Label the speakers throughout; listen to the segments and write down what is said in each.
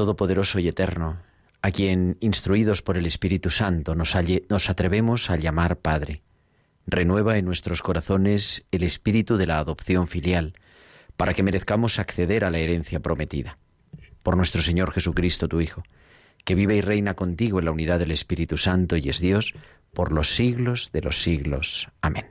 Speaker 1: Todopoderoso y Eterno, a quien, instruidos por el Espíritu Santo, nos, atrevemos a llamar Padre. Renueva en nuestros corazones el espíritu de la adopción filial, para que merezcamos acceder a la herencia prometida. Por nuestro Señor Jesucristo, tu Hijo, que vive y reina contigo en la unidad del Espíritu Santo y es Dios por los siglos de los siglos. Amén.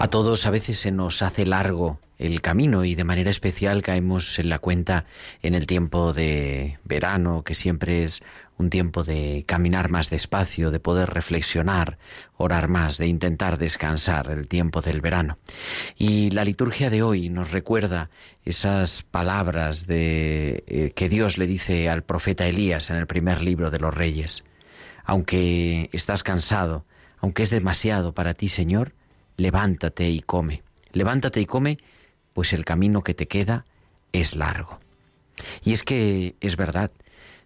Speaker 1: A todos a veces se nos hace largo el camino y de manera especial caemos en la cuenta en el tiempo de verano, que siempre es un tiempo de caminar más despacio, de poder reflexionar, orar más, de intentar descansar el tiempo del verano. Y la liturgia de hoy nos recuerda esas palabras de eh, que Dios le dice al profeta Elías en el primer libro de los Reyes. Aunque estás cansado, aunque es demasiado para ti, Señor, levántate y come. Levántate y come, pues el camino que te queda es largo. Y es que es verdad,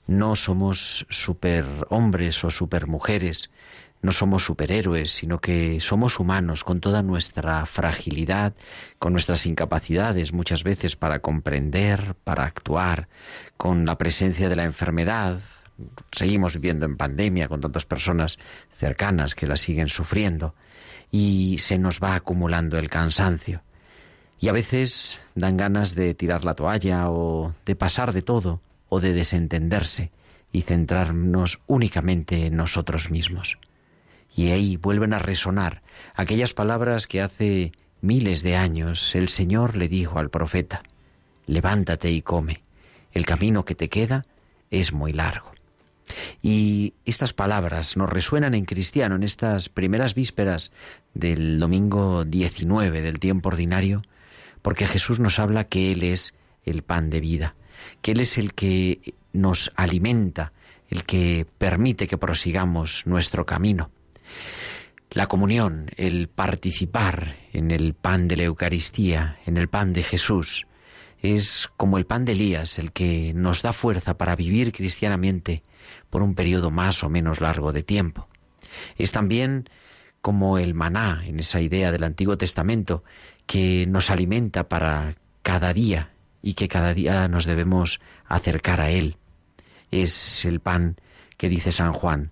Speaker 1: no somos superhombres o supermujeres, no somos superhéroes, sino que somos humanos con toda nuestra fragilidad, con nuestras incapacidades muchas veces para comprender, para actuar, con la presencia de la enfermedad. Seguimos viviendo en pandemia con tantas personas cercanas que la siguen sufriendo y se nos va acumulando el cansancio. Y a veces dan ganas de tirar la toalla o de pasar de todo o de desentenderse y centrarnos únicamente en nosotros mismos. Y ahí vuelven a resonar aquellas palabras que hace miles de años el Señor le dijo al profeta, levántate y come, el camino que te queda es muy largo. Y estas palabras nos resuenan en cristiano en estas primeras vísperas del domingo 19 del tiempo ordinario, porque Jesús nos habla que Él es el pan de vida, que Él es el que nos alimenta, el que permite que prosigamos nuestro camino. La comunión, el participar en el pan de la Eucaristía, en el pan de Jesús, es como el pan de Elías, el que nos da fuerza para vivir cristianamente por un periodo más o menos largo de tiempo. Es también como el maná en esa idea del Antiguo Testamento que nos alimenta para cada día y que cada día nos debemos acercar a Él. Es el pan que dice San Juan,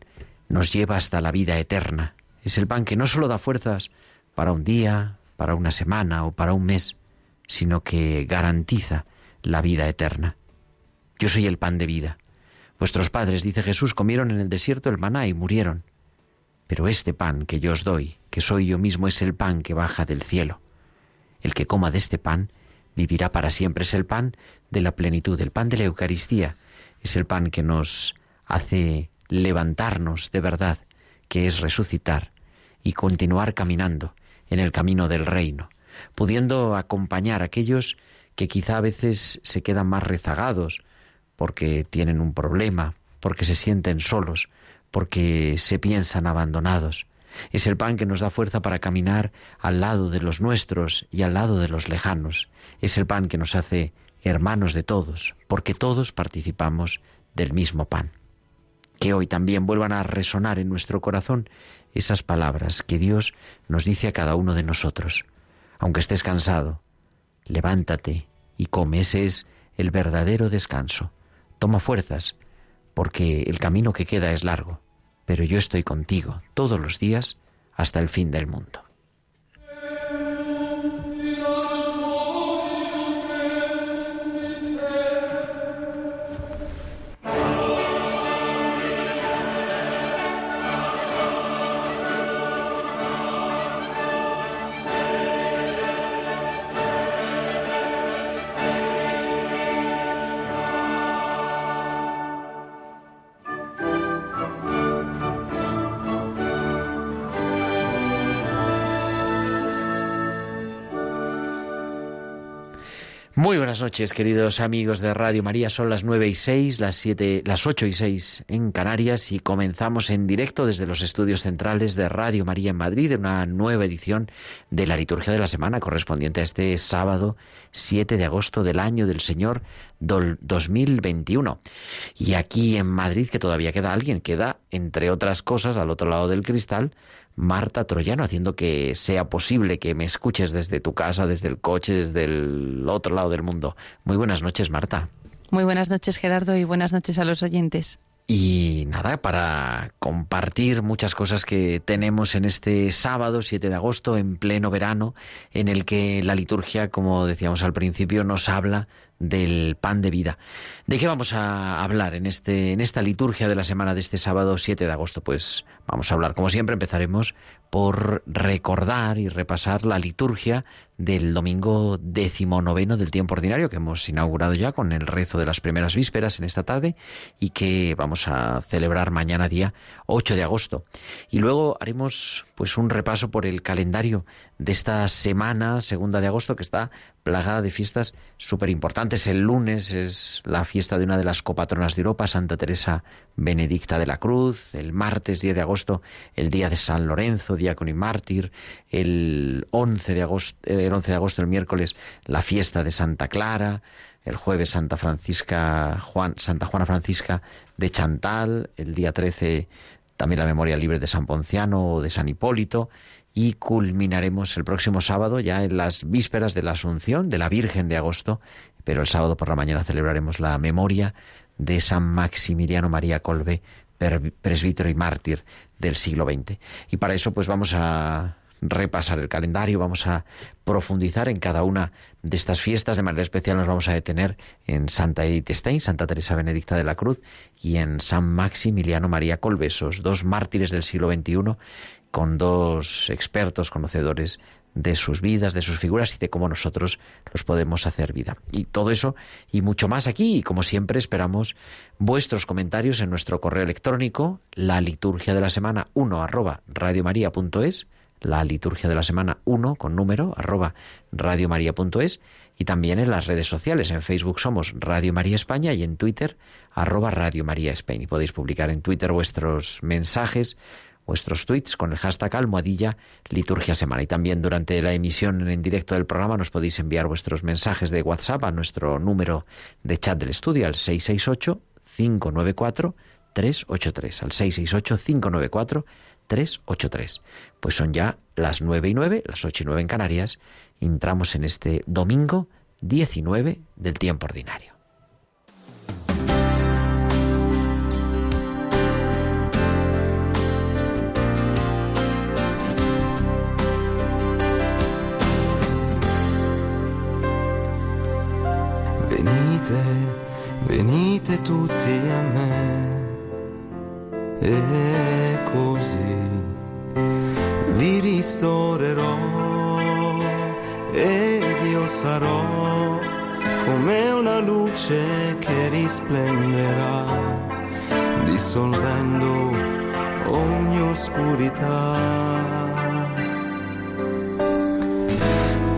Speaker 1: nos lleva hasta la vida eterna. Es el pan que no solo da fuerzas para un día, para una semana o para un mes, sino que garantiza la vida eterna. Yo soy el pan de vida. Vuestros padres, dice Jesús, comieron en el desierto el maná y murieron. Pero este pan que yo os doy, que soy yo mismo, es el pan que baja del cielo. El que coma de este pan vivirá para siempre. Es el pan de la plenitud, el pan de la Eucaristía. Es el pan que nos hace levantarnos de verdad, que es resucitar y continuar caminando en el camino del reino, pudiendo acompañar a aquellos que quizá a veces se quedan más rezagados, porque tienen un problema, porque se sienten solos, porque se piensan abandonados. Es el pan que nos da fuerza para caminar al lado de los nuestros y al lado de los lejanos. Es el pan que nos hace hermanos de todos, porque todos participamos del mismo pan. Que hoy también vuelvan a resonar en nuestro corazón esas palabras que Dios nos dice a cada uno de nosotros. Aunque estés cansado, levántate y come. Ese es el verdadero descanso. Toma fuerzas, porque el camino que queda es largo, pero yo estoy contigo todos los días hasta el fin del mundo. Muy buenas noches, queridos amigos de Radio María. Son las nueve y seis, las siete, las ocho y seis en Canarias y comenzamos en directo desde los estudios centrales de Radio María en Madrid una nueva edición de la liturgia de la semana correspondiente a este sábado 7 de agosto del año del Señor 2021. Y aquí en Madrid, que todavía queda alguien, queda, entre otras cosas, al otro lado del cristal, Marta Troyano, haciendo que sea posible que me escuches desde tu casa, desde el coche, desde el otro lado del mundo. Muy buenas noches, Marta.
Speaker 2: Muy buenas noches, Gerardo, y buenas noches a los oyentes.
Speaker 1: Y nada, para compartir muchas cosas que tenemos en este sábado 7 de agosto, en pleno verano, en el que la liturgia, como decíamos al principio, nos habla del pan de vida. ¿De qué vamos a hablar en, este, en esta liturgia de la semana de este sábado 7 de agosto? Pues vamos a hablar, como siempre, empezaremos por recordar y repasar la liturgia del domingo decimonoveno del tiempo ordinario que hemos inaugurado ya con el rezo de las primeras vísperas en esta tarde y que vamos a celebrar mañana día 8 de agosto. Y luego haremos pues un repaso por el calendario de esta semana segunda de agosto que está plagada de fiestas súper importantes. El lunes es la fiesta de una de las copatronas de Europa, Santa Teresa Benedicta de la Cruz. El martes 10 de agosto, el día de San Lorenzo, diácono y mártir. El 11 de agosto, el 11 de agosto, el miércoles, la fiesta de Santa Clara. El jueves Santa Francisca Juan, Santa Juana Francisca de Chantal, el día 13 también la memoria libre de San Ponciano o de San Hipólito y culminaremos el próximo sábado ya en las vísperas de la Asunción de la Virgen de agosto, pero el sábado por la mañana celebraremos la memoria de San Maximiliano María Colbe, presbítero y mártir del siglo XX. Y para eso pues vamos a repasar el calendario, vamos a profundizar en cada una de estas fiestas. De manera especial nos vamos a detener en Santa Edith Stein, Santa Teresa Benedicta de la Cruz y en San Maximiliano María Colbesos, dos mártires del siglo XXI con dos expertos conocedores de sus vidas, de sus figuras y de cómo nosotros los podemos hacer vida. Y todo eso y mucho más aquí. Y como siempre esperamos vuestros comentarios en nuestro correo electrónico, la liturgia de la semana 1 arroba radiomaria.es la liturgia de la semana 1 con número arroba radiomaria.es y también en las redes sociales. En Facebook somos Radio María España y en Twitter arroba Radio María España. Y podéis publicar en Twitter vuestros mensajes, vuestros tweets con el hashtag almohadilla liturgia semana. Y también durante la emisión en directo del programa nos podéis enviar vuestros mensajes de WhatsApp a nuestro número de chat del estudio al 668 594 383 al 668 594 383. Pues son ya las 9 y 9, las 8 y 9 en Canarias. Entramos en este domingo 19 del tiempo ordinario.
Speaker 3: Venite tutti a me e così vi ristorerò ed io sarò come una luce che risplenderà dissolvendo ogni oscurità.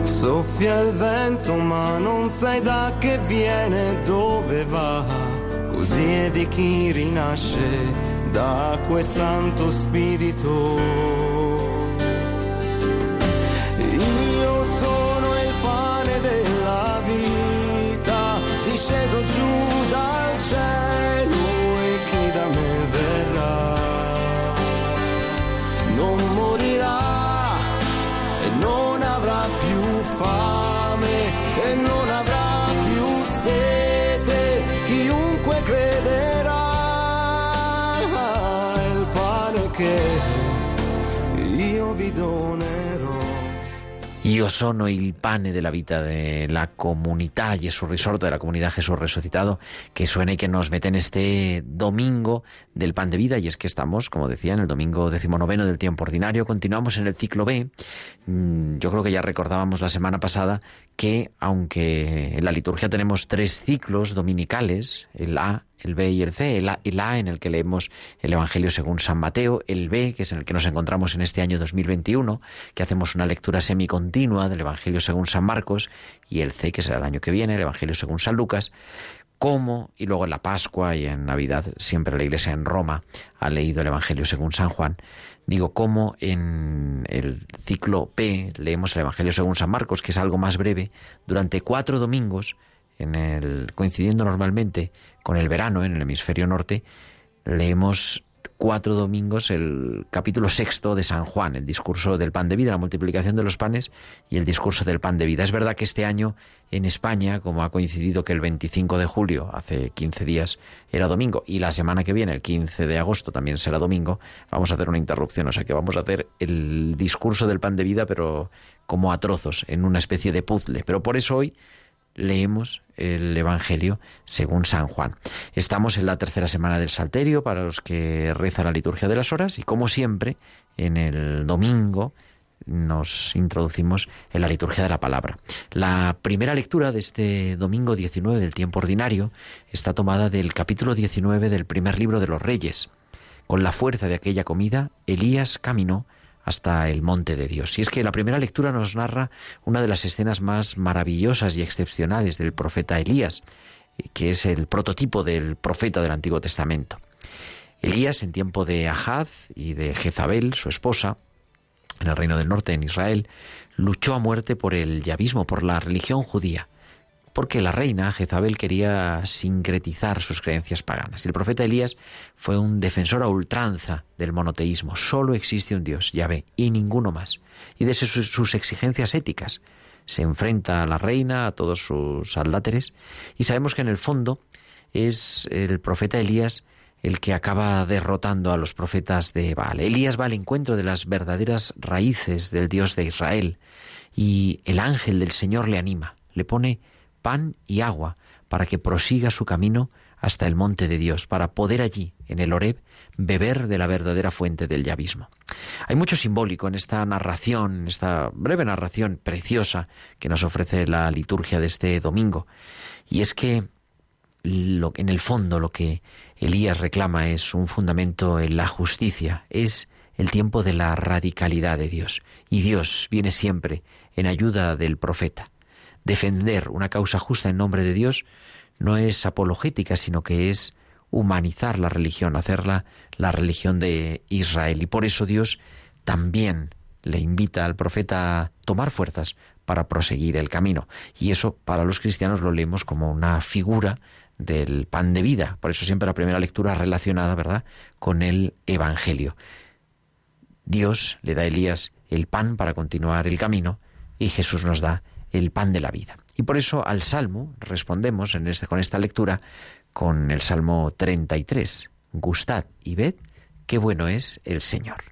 Speaker 3: Soffia il vento ma non sai da che viene, dove va, così è di chi rinasce d'acqua e Santo Spirito. Io sono il pane della vita, disceso giù Io
Speaker 1: sono il pane de la vida de la comunidad Jesús Risorto, de la comunidad Jesús resucitado, que suena y que nos mete en este domingo del pan de vida. Y es que estamos, como decía, en el domingo decimonoveno del tiempo ordinario. Continuamos en el ciclo B. Mm, Yo creo que ya recordábamos la semana pasada que aunque en la liturgia tenemos tres ciclos dominicales, el A, el B y el C, el A, en el que leemos el Evangelio según San Mateo, el B, que es en el que nos encontramos en este año 2021, que hacemos una lectura semicontinua del Evangelio según San Marcos, y el C, que será el año que viene, el Evangelio según San Lucas, como, y luego en la Pascua y en Navidad, siempre la Iglesia en Roma ha leído el Evangelio según San Juan, digo, como en el ciclo P leemos el Evangelio según San Marcos, que es algo más breve, durante cuatro domingos, en el, coincidiendo normalmente con el verano en el hemisferio norte, leemos cuatro domingos el capítulo sexto de San Juan, el discurso del pan de vida, la multiplicación de los panes y el discurso del pan de vida. Es verdad que este año en España, como ha coincidido que el 25 de julio, hace 15 días, era domingo, y la semana que viene, el 15 de agosto, también será domingo, vamos a hacer una interrupción, o sea que vamos a hacer el discurso del pan de vida, pero como a trozos, en una especie de puzzle. Pero por eso hoy leemos el Evangelio según San Juan. Estamos en la tercera semana del Salterio para los que rezan la liturgia de las horas y como siempre en el domingo nos introducimos en la liturgia de la palabra. La primera lectura de este domingo 19 del tiempo ordinario está tomada del capítulo 19 del primer libro de los Reyes. Con la fuerza de aquella comida, Elías caminó hasta el monte de Dios. Y es que la primera lectura nos narra una de las escenas más maravillosas y excepcionales del profeta Elías, que es el prototipo del profeta del Antiguo Testamento. Elías, en tiempo de Ahaz y de Jezabel, su esposa, en el reino del norte, en Israel, luchó a muerte por el yavismo, por la religión judía porque la reina Jezabel quería sincretizar sus creencias paganas. El profeta Elías fue un defensor a ultranza del monoteísmo. Solo existe un Dios, Yahvé, y ninguno más. Y de sus exigencias éticas. Se enfrenta a la reina, a todos sus aldáteres, y sabemos que en el fondo es el profeta Elías el que acaba derrotando a los profetas de Baal. Elías va al encuentro de las verdaderas raíces del Dios de Israel, y el ángel del Señor le anima, le pone pan y agua para que prosiga su camino hasta el monte de Dios, para poder allí, en el Oreb, beber de la verdadera fuente del yavismo. Hay mucho simbólico en esta narración, esta breve narración preciosa que nos ofrece la liturgia de este domingo. Y es que en el fondo lo que Elías reclama es un fundamento en la justicia, es el tiempo de la radicalidad de Dios. Y Dios viene siempre en ayuda del profeta defender una causa justa en nombre de Dios no es apologética, sino que es humanizar la religión, hacerla la religión de Israel. Y por eso Dios también le invita al profeta a tomar fuerzas para proseguir el camino. Y eso para los cristianos lo leemos como una figura del pan de vida. Por eso siempre la primera lectura relacionada, ¿verdad?, con el Evangelio. Dios le da a Elías el pan para continuar el camino y Jesús nos da el pan de la vida. Y por eso al Salmo respondemos en este, con esta lectura con el Salmo 33. Gustad y ved qué bueno es el Señor.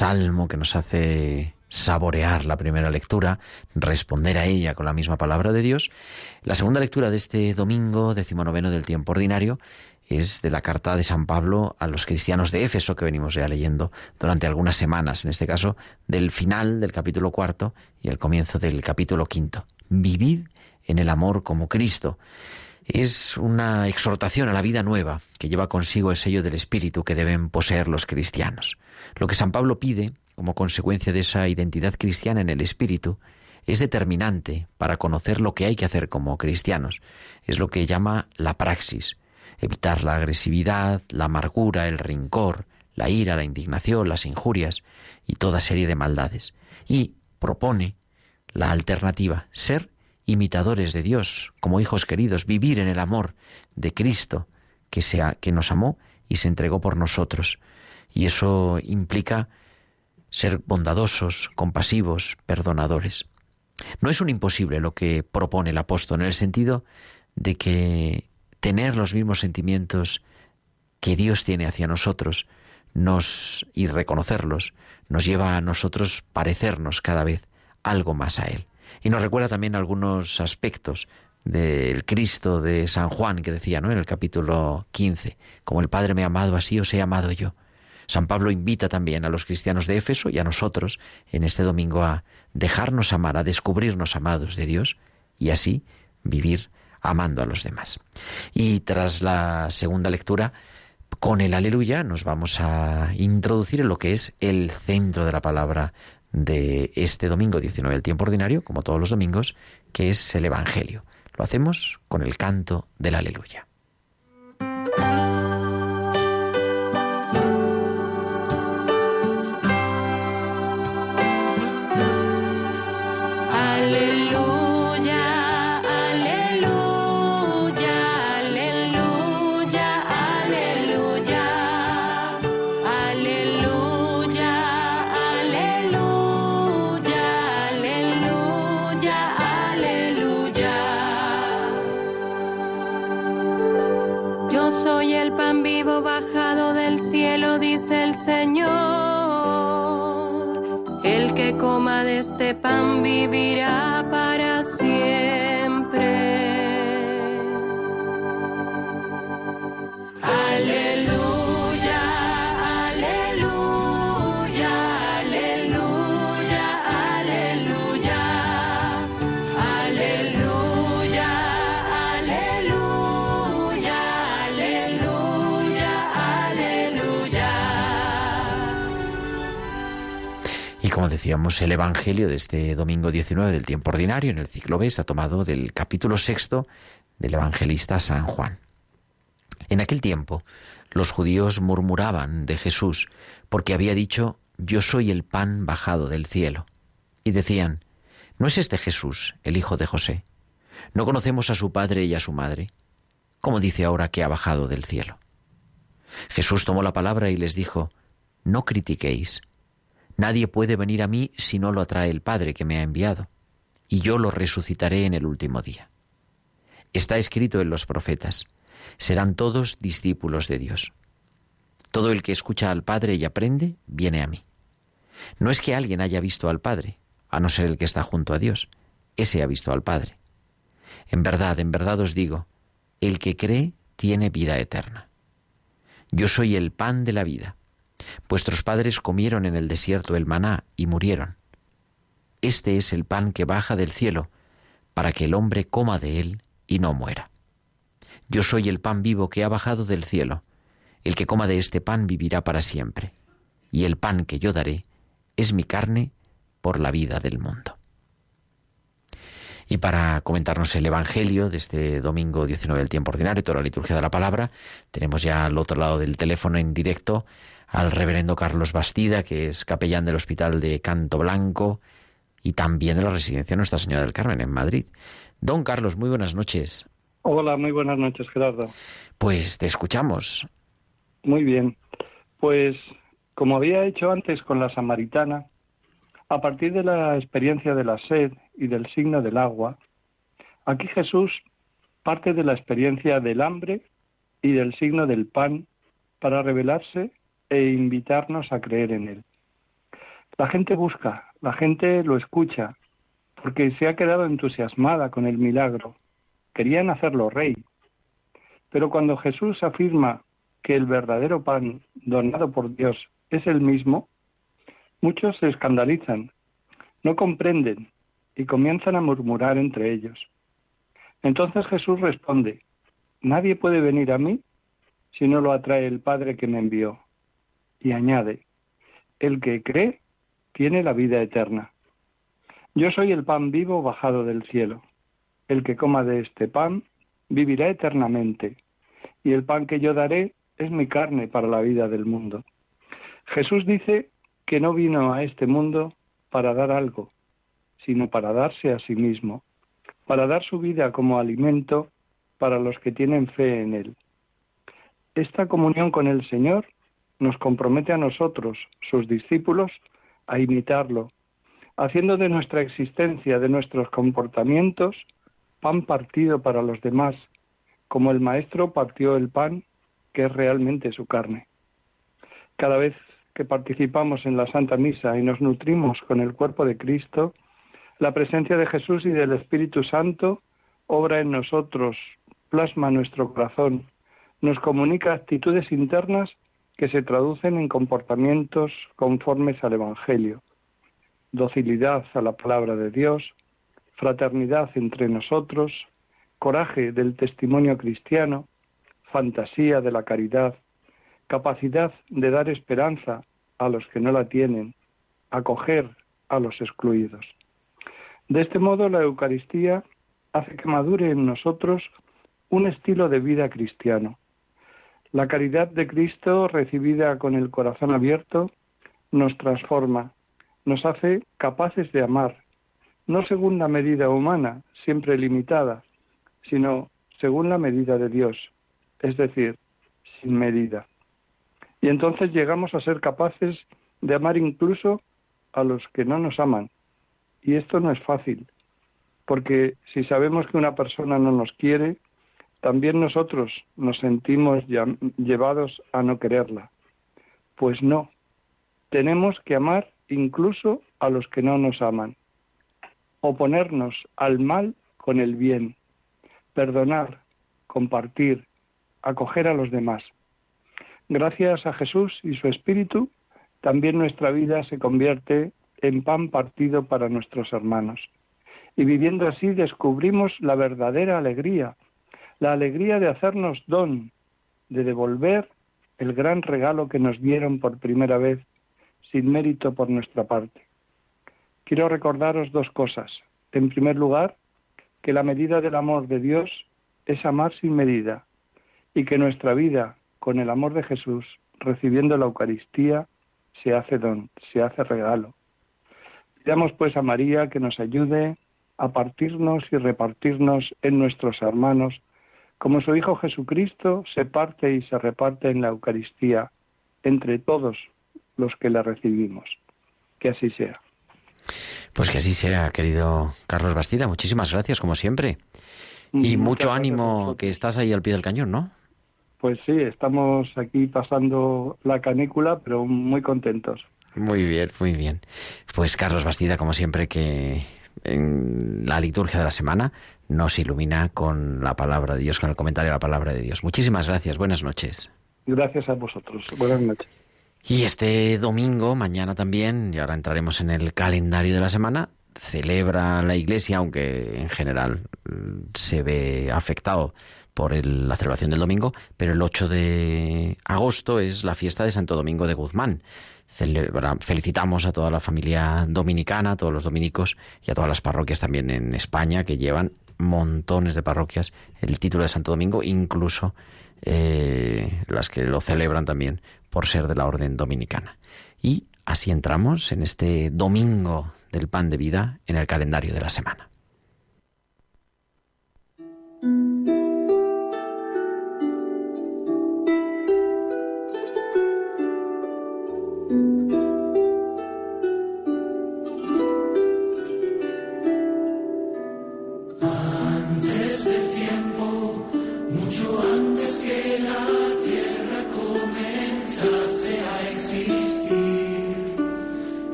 Speaker 1: Salmo que nos hace saborear la primera lectura, responder a ella con la misma palabra de Dios, la segunda lectura de este domingo decimonoveno del tiempo ordinario es de la carta de San Pablo a los cristianos de Éfeso que venimos ya leyendo durante algunas semanas, en este caso del final del capítulo cuarto y el comienzo del capítulo quinto. Vivid en el amor como Cristo. Es una exhortación a la vida nueva que lleva consigo el sello del Espíritu que deben poseer los cristianos. Lo que San Pablo pide, como consecuencia de esa identidad cristiana en el Espíritu, es determinante para conocer lo que hay que hacer como cristianos. Es lo que llama la praxis, evitar la agresividad, la amargura, el rincor, la ira, la indignación, las injurias y toda serie de maldades. Y propone la alternativa, ser imitadores de Dios, como hijos queridos, vivir en el amor de Cristo que, sea, que nos amó y se entregó por nosotros. Y eso implica ser bondadosos, compasivos, perdonadores. No es un imposible lo que propone el apóstol en el sentido de que tener los mismos sentimientos que Dios tiene hacia nosotros nos y reconocerlos nos lleva a nosotros parecernos cada vez algo más a él. Y nos recuerda también algunos aspectos del Cristo de San Juan que decía, ¿no? En el capítulo 15, como el Padre me ha amado así os he amado yo. San Pablo invita también a los cristianos de Éfeso y a nosotros en este domingo a dejarnos amar, a descubrirnos amados de Dios y así vivir amando a los demás. Y tras la segunda lectura, con el aleluya nos vamos a introducir en lo que es el centro de la palabra de este domingo 19 del tiempo ordinario, como todos los domingos, que es el Evangelio. Lo hacemos con el canto del aleluya. El Evangelio de este domingo 19 del tiempo ordinario en el ciclo B está tomado del capítulo sexto del evangelista San Juan. En aquel tiempo, los judíos murmuraban de Jesús porque había dicho, yo soy el pan bajado del cielo. Y decían, ¿no es este Jesús, el hijo de José? ¿No conocemos a su padre y a su madre? ¿Cómo dice ahora que ha bajado del cielo? Jesús tomó la palabra y les dijo, no critiquéis. Nadie puede venir a mí si no lo atrae el Padre que me ha enviado, y yo lo resucitaré en el último día. Está escrito en los profetas, serán todos discípulos de Dios. Todo el que escucha al Padre y aprende, viene a mí. No es que alguien haya visto al Padre, a no ser el que está junto a Dios, ese ha visto al Padre. En verdad, en verdad os digo, el que cree tiene vida eterna. Yo soy el pan de la vida. Vuestros padres comieron en el desierto el maná y murieron. Este es el pan que baja del cielo, para que el hombre coma de él y no muera. Yo soy el pan vivo que ha bajado del cielo. El que coma de este pan vivirá para siempre. Y el pan que yo daré es mi carne por la vida del mundo. Y para comentarnos el Evangelio de este domingo 19 del tiempo ordinario y toda la liturgia de la palabra, tenemos ya al otro lado del teléfono en directo al reverendo Carlos Bastida, que es capellán del Hospital de Canto Blanco y también de la Residencia Nuestra Señora del Carmen en Madrid. Don Carlos, muy buenas noches.
Speaker 4: Hola, muy buenas noches, Gerardo.
Speaker 1: Pues te escuchamos.
Speaker 4: Muy bien. Pues como había hecho antes con la samaritana, a partir de la experiencia de la sed y del signo del agua, aquí Jesús parte de la experiencia del hambre y del signo del pan para revelarse e invitarnos a creer en Él. La gente busca, la gente lo escucha, porque se ha quedado entusiasmada con el milagro. Querían hacerlo rey. Pero cuando Jesús afirma que el verdadero pan donado por Dios es el mismo, muchos se escandalizan, no comprenden y comienzan a murmurar entre ellos. Entonces Jesús responde, Nadie puede venir a mí si no lo atrae el Padre que me envió. Y añade, El que cree tiene la vida eterna. Yo soy el pan vivo bajado del cielo. El que coma de este pan vivirá eternamente, y el pan que yo daré es mi carne para la vida del mundo. Jesús dice que no vino a este mundo para dar algo, sino para darse a sí mismo, para dar su vida como alimento para los que tienen fe en Él. Esta comunión con el Señor nos compromete a nosotros, sus discípulos, a imitarlo, haciendo de nuestra existencia, de nuestros comportamientos, pan partido para los demás, como el Maestro partió el pan, que es realmente su carne. Cada vez que participamos en la Santa Misa y nos nutrimos con el cuerpo de Cristo, la presencia de Jesús y del Espíritu Santo obra en nosotros, plasma nuestro corazón, nos comunica actitudes internas que se traducen en comportamientos conformes al Evangelio, docilidad a la palabra de Dios, fraternidad entre nosotros, coraje del testimonio cristiano, fantasía de la caridad, capacidad de dar esperanza a los que no la tienen, acoger a los excluidos. De este modo, la Eucaristía hace que madure en nosotros un estilo de vida cristiano. La caridad de Cristo, recibida con el corazón abierto, nos transforma, nos hace capaces de amar, no según la medida humana, siempre limitada, sino según la medida de Dios, es decir, sin medida. Y entonces llegamos a ser capaces de amar incluso a los que no nos aman. Y esto no es fácil, porque si sabemos que una persona no nos quiere, también nosotros nos sentimos llevados a no quererla. Pues no, tenemos que amar incluso a los que no nos aman, oponernos al mal con el bien, perdonar, compartir, acoger a los demás. Gracias a Jesús y su Espíritu, también nuestra vida se convierte en pan partido para nuestros hermanos. Y viviendo así descubrimos la verdadera alegría, la alegría de hacernos don, de devolver el gran regalo que nos dieron por primera vez sin mérito por nuestra parte. Quiero recordaros dos cosas. En primer lugar, que la medida del amor de Dios es amar sin medida y que nuestra vida, con el amor de Jesús, recibiendo la Eucaristía, se hace don, se hace regalo. Pidamos pues a María que nos ayude a partirnos y repartirnos en nuestros hermanos como su Hijo Jesucristo se parte y se reparte en la Eucaristía entre todos los que la recibimos. Que así sea.
Speaker 1: Pues que así sea, querido Carlos Bastida. Muchísimas gracias, como siempre. Y mucho ánimo que estás ahí al pie del cañón, ¿no?
Speaker 4: Pues sí, estamos aquí pasando la canícula, pero muy contentos.
Speaker 1: Muy bien, muy bien. Pues Carlos Bastida, como siempre, que en la liturgia de la semana nos ilumina con la palabra de Dios, con el comentario de la palabra de Dios. Muchísimas gracias, buenas noches.
Speaker 4: Gracias a vosotros, buenas noches.
Speaker 1: Y este domingo, mañana también, y ahora entraremos en el calendario de la semana, celebra la Iglesia, aunque en general mm, se ve afectado por la celebración del domingo, pero el 8 de agosto es la fiesta de Santo Domingo de Guzmán felicitamos a toda la familia dominicana, a todos los dominicos y a todas las parroquias también en España que llevan montones de parroquias el título de Santo Domingo, incluso eh, las que lo celebran también por ser de la orden dominicana. Y así entramos en este domingo del pan de vida en el calendario de la semana.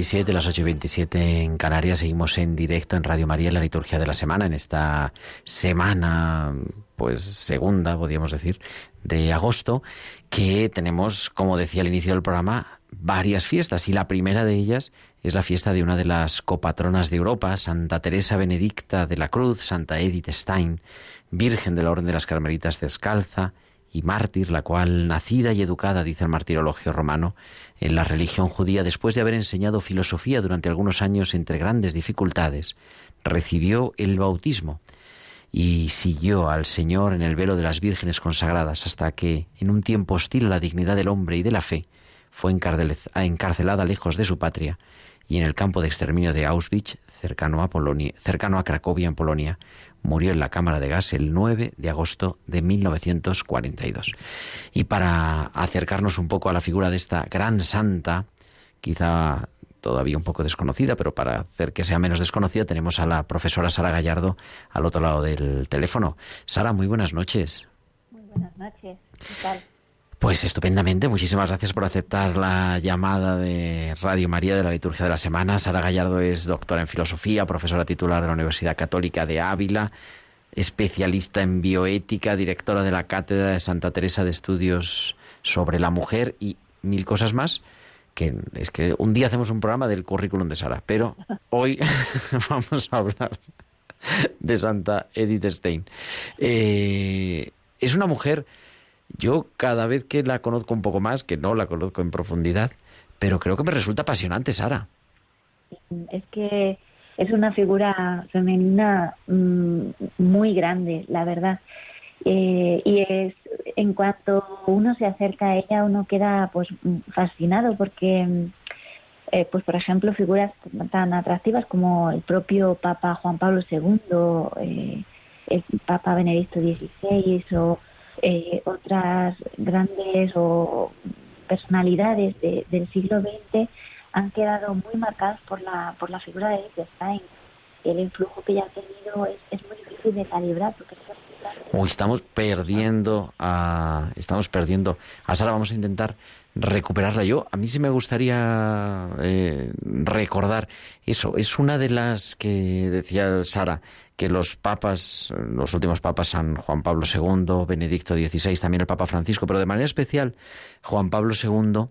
Speaker 1: 27, las 8 y 27 en Canarias, seguimos en directo en Radio María en la liturgia de la semana, en esta semana, pues segunda, podríamos decir, de agosto, que tenemos, como decía al inicio del programa, varias fiestas y la primera de ellas es la fiesta de una de las copatronas de Europa, Santa Teresa Benedicta de la Cruz, Santa Edith Stein, Virgen de la Orden de las Carmelitas Descalza y mártir, la cual, nacida y educada, dice el martirologio romano, en la religión judía, después de haber enseñado filosofía durante algunos años entre grandes dificultades, recibió el bautismo y siguió al Señor en el velo de las vírgenes consagradas hasta que, en un tiempo hostil a la dignidad del hombre y de la fe, fue encarcelada lejos de su patria y en el campo de exterminio de Auschwitz, cercano a, Polonia, cercano a Cracovia, en Polonia, murió en la cámara de gas el 9 de agosto de 1942. Y para acercarnos un poco a la figura de esta gran santa, quizá todavía un poco desconocida, pero para hacer que sea menos desconocida, tenemos a la profesora Sara Gallardo al otro lado del teléfono. Sara, muy buenas noches.
Speaker 5: Muy buenas noches. ¿Qué tal?
Speaker 1: Pues estupendamente, muchísimas gracias por aceptar la llamada de Radio María de la Liturgia de la Semana. Sara Gallardo es doctora en filosofía, profesora titular de la Universidad Católica de Ávila, especialista en bioética, directora de la Cátedra de Santa Teresa de Estudios sobre la Mujer y mil cosas más. Que es que un día hacemos un programa del currículum de Sara, pero hoy vamos a hablar de Santa Edith Stein. Eh, es una mujer yo cada vez que la conozco un poco más, que no la conozco en profundidad, pero creo que me resulta apasionante, Sara.
Speaker 5: Es que es una figura femenina mmm, muy grande, la verdad. Eh, y es en cuanto uno se acerca a ella, uno queda pues fascinado porque, eh, pues por ejemplo, figuras tan atractivas como el propio Papa Juan Pablo II, eh, el Papa Benedicto XVI o eh, otras grandes o personalidades de, del siglo XX han quedado muy marcadas por la por la figura de Edith Stein. El influjo que ella ha tenido es, es muy difícil de calibrar porque
Speaker 1: Uy, estamos perdiendo estamos perdiendo a Sara. Vamos a intentar recuperarla. Yo a mí sí me gustaría eh, recordar eso. Es una de las que decía Sara que los papas, los últimos papas, San Juan Pablo II, Benedicto XVI, también el Papa Francisco, pero de manera especial Juan Pablo II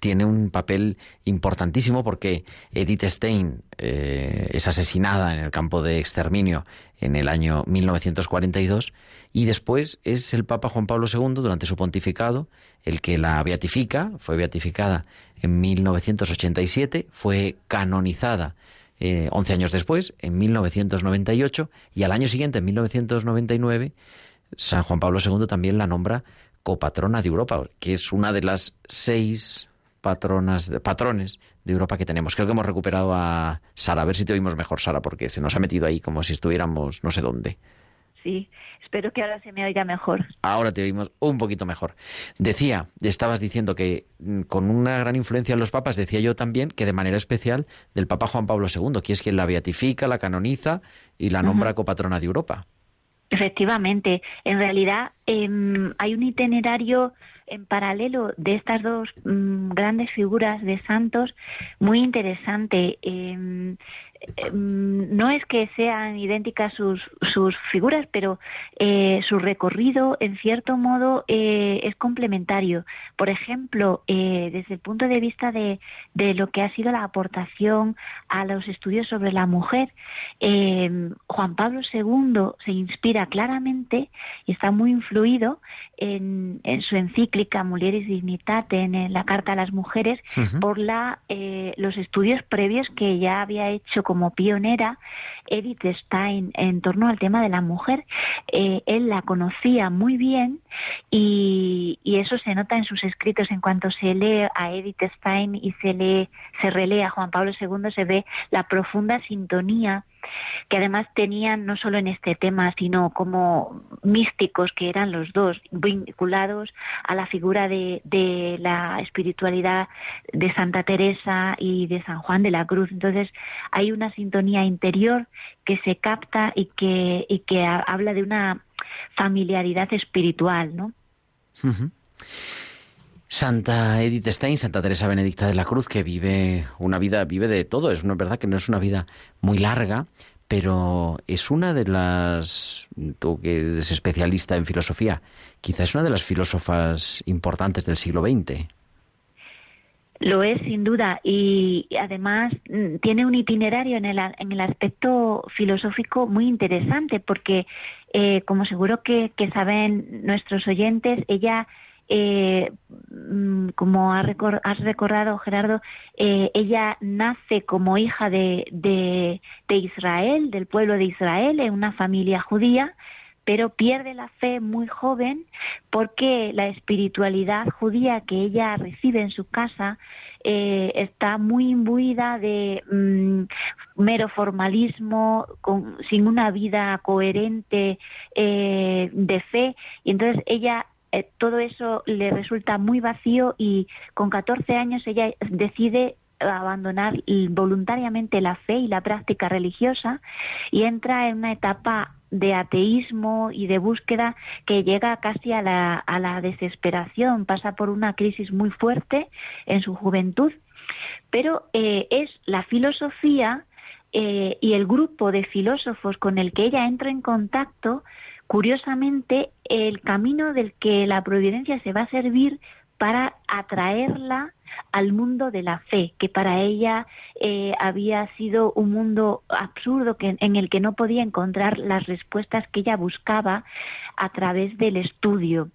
Speaker 1: tiene un papel importantísimo porque Edith Stein eh, es asesinada en el campo de exterminio en el año 1942 y después es el Papa Juan Pablo II durante su pontificado el que la beatifica, fue beatificada en 1987, fue canonizada eh, 11 años después, en 1998, y al año siguiente, en 1999, San Juan Pablo II también la nombra copatrona de Europa, que es una de las seis patronas, patrones de Europa que tenemos. Creo que hemos recuperado a Sara. A ver si te oímos mejor, Sara, porque se nos ha metido ahí como si estuviéramos no sé dónde.
Speaker 5: sí. Espero que ahora se me oiga mejor.
Speaker 1: Ahora te oímos un poquito mejor. Decía, estabas diciendo que mm, con una gran influencia en los papas, decía yo también que de manera especial del Papa Juan Pablo II, que es quien la beatifica, la canoniza y la nombra copatrona de Europa.
Speaker 5: Efectivamente, en realidad em, hay un itinerario en paralelo de estas dos mm, grandes figuras de santos muy interesante. Em, no es que sean idénticas sus, sus figuras, pero eh, su recorrido, en cierto modo, eh, es complementario. Por ejemplo, eh, desde el punto de vista de, de lo que ha sido la aportación a los estudios sobre la mujer, eh, Juan Pablo II se inspira claramente y está muy influido en, en su encíclica Mulieris Dignitate, en, la Carta a las Mujeres, por la, eh, los estudios previos que ya había hecho como pionera Edith Stein en torno al tema de la mujer. Eh, él la conocía muy bien y, y eso se nota en sus escritos. En cuanto se lee a Edith Stein y se lee, se relee a Juan Pablo II, se ve la profunda sintonía que además tenían no solo en este tema, sino como místicos que eran los dos, vinculados a la figura de, de la espiritualidad de Santa Teresa y de San Juan de la Cruz. Entonces hay una sintonía interior que se capta y que, y que ha- habla de una familiaridad espiritual, ¿no?
Speaker 1: Santa Edith Stein, Santa Teresa Benedicta de la Cruz, que vive una vida, vive de todo. Es una verdad que no es una vida muy larga, pero es una de las, tú que eres especialista en filosofía, quizás es una de las filósofas importantes del siglo XX.
Speaker 5: Lo es sin duda y además mm, tiene un itinerario en el, en el aspecto filosófico muy interesante porque, eh, como seguro que, que saben nuestros oyentes, ella, eh, mm, como has recordado Gerardo, eh, ella nace como hija de, de, de Israel, del pueblo de Israel, en una familia judía pero pierde la fe muy joven porque la espiritualidad judía que ella recibe en su casa eh, está muy imbuida de mm, mero formalismo, con, sin una vida coherente eh, de fe, y entonces ella eh, todo eso le resulta muy vacío y con 14 años ella decide abandonar voluntariamente la fe y la práctica religiosa y entra en una etapa de ateísmo y de búsqueda que llega casi a la, a la desesperación, pasa por una crisis muy fuerte en su juventud, pero eh, es la filosofía eh, y el grupo de filósofos con el que ella entra en contacto, curiosamente, el camino del que la providencia se va a servir para atraerla al mundo de la fe, que para ella eh, había sido un mundo absurdo que, en el que no podía encontrar las respuestas que ella buscaba a través del estudio.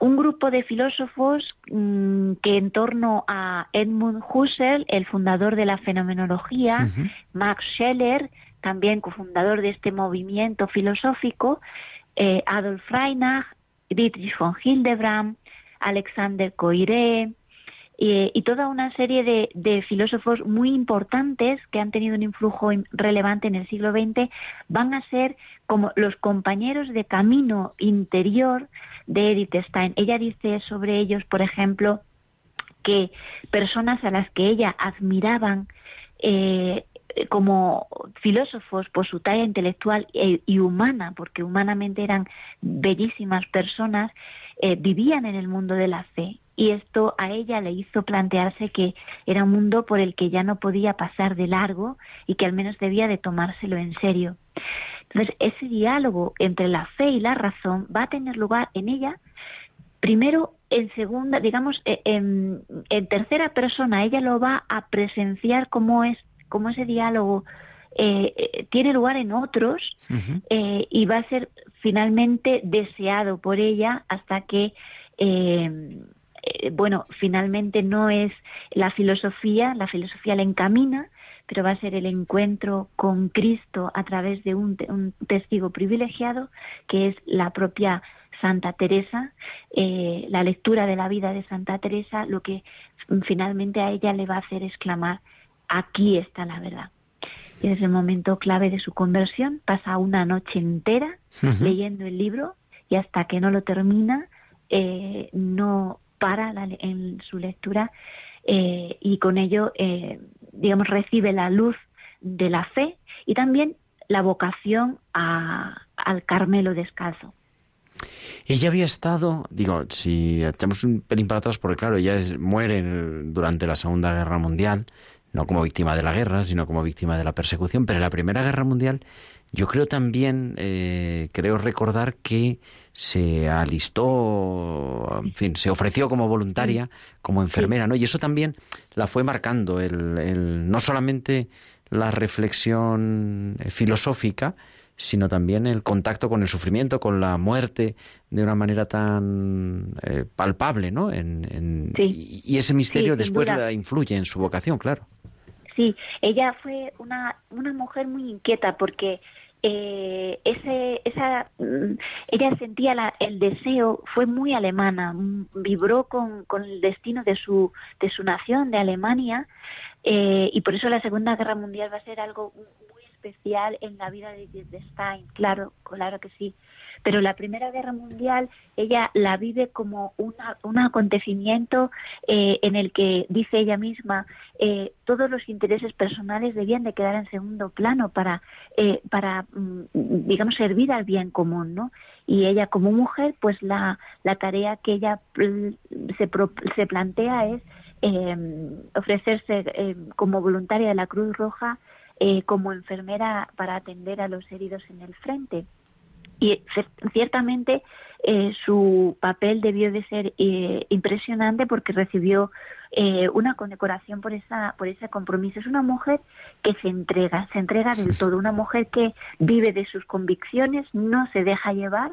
Speaker 5: Un grupo de filósofos mm, que en torno a Edmund Husserl, el fundador de la fenomenología, Max Scheler, también cofundador de este movimiento filosófico, eh, Adolf Reinach, Dietrich von Hildebrand, Alexander Coiré, y, toda una serie de, de filósofos muy importantes que han tenido un influjo relevante en el siglo XX van a ser como los compañeros de camino interior de Edith Stein. Ella dice sobre ellos, por ejemplo, que personas a las que ella admiraban eh, como filósofos por su talla intelectual e- y humana, porque humanamente eran bellísimas personas, eh, vivían en el mundo de la fe. Y esto a ella le hizo plantearse que era un mundo por el que ya no podía pasar de largo y que al menos debía de tomárselo en serio. Entonces, ese diálogo entre la fe y la razón va a tener lugar en ella primero en segunda, digamos, eh, en, en tercera persona, ella lo va a presenciar como es, como ese diálogo eh, eh, tiene lugar en otros eh, y va a ser finalmente deseado por ella hasta que eh, bueno, finalmente no es la filosofía, la filosofía la encamina, pero va a ser el encuentro con Cristo a través de un, un testigo privilegiado, que es la propia Santa Teresa, eh, la lectura de la vida de Santa Teresa, lo que mm, finalmente a ella le va a hacer exclamar, aquí está la verdad. Y es el momento clave de su conversión, pasa una noche entera leyendo el libro y hasta que no lo termina eh, no para la- en su lectura eh, y con ello, eh, digamos, recibe la luz de la fe y también la vocación a- al Carmelo descalzo.
Speaker 1: Ella había estado, digo, si echamos un pelín para atrás, porque claro, ella es- muere durante la Segunda Guerra Mundial, no como víctima de la guerra, sino como víctima de la persecución, pero en la Primera Guerra Mundial yo creo también, eh, creo recordar que se alistó, en fin, se ofreció como voluntaria, como enfermera, ¿no? Y eso también la fue marcando, el, el- no solamente la reflexión eh, filosófica, sino también el contacto con el sufrimiento, con la muerte, de una manera tan eh, palpable, ¿no? En, en-
Speaker 5: Sí.
Speaker 1: y, ese misterio después la influye en su vocación, claro.
Speaker 5: Sí, ella fue una, una mujer muy inquieta porque eh, ese, esa, mm, ella sentía la- el deseo, fue muy alemana, mm, vibró con, con el destino de su, de su nación, de Alemania, eh, y por eso la Segunda Guerra Mundial va a ser algo muy especial en la vida de, de Stein, claro, claro que sí. Pero la Primera Guerra Mundial ella la vive como una, un acontecimiento eh, en el que, dice ella misma, eh, todos los intereses personales debían de quedar en segundo plano para, eh, para mm, digamos, servir al bien común, ¿no? Y ella como mujer, pues la, la tarea que ella pl- se, pro- se plantea es eh, ofrecerse eh, como voluntaria de la Cruz Roja eh, como enfermera para atender a los heridos en el frente. Y cier- ciertamente eh, su papel debió de ser eh, impresionante porque recibió eh, una condecoración por esa por ese compromiso. Es una mujer que se entrega, se entrega del todo, una mujer que vive de sus convicciones, no se deja llevar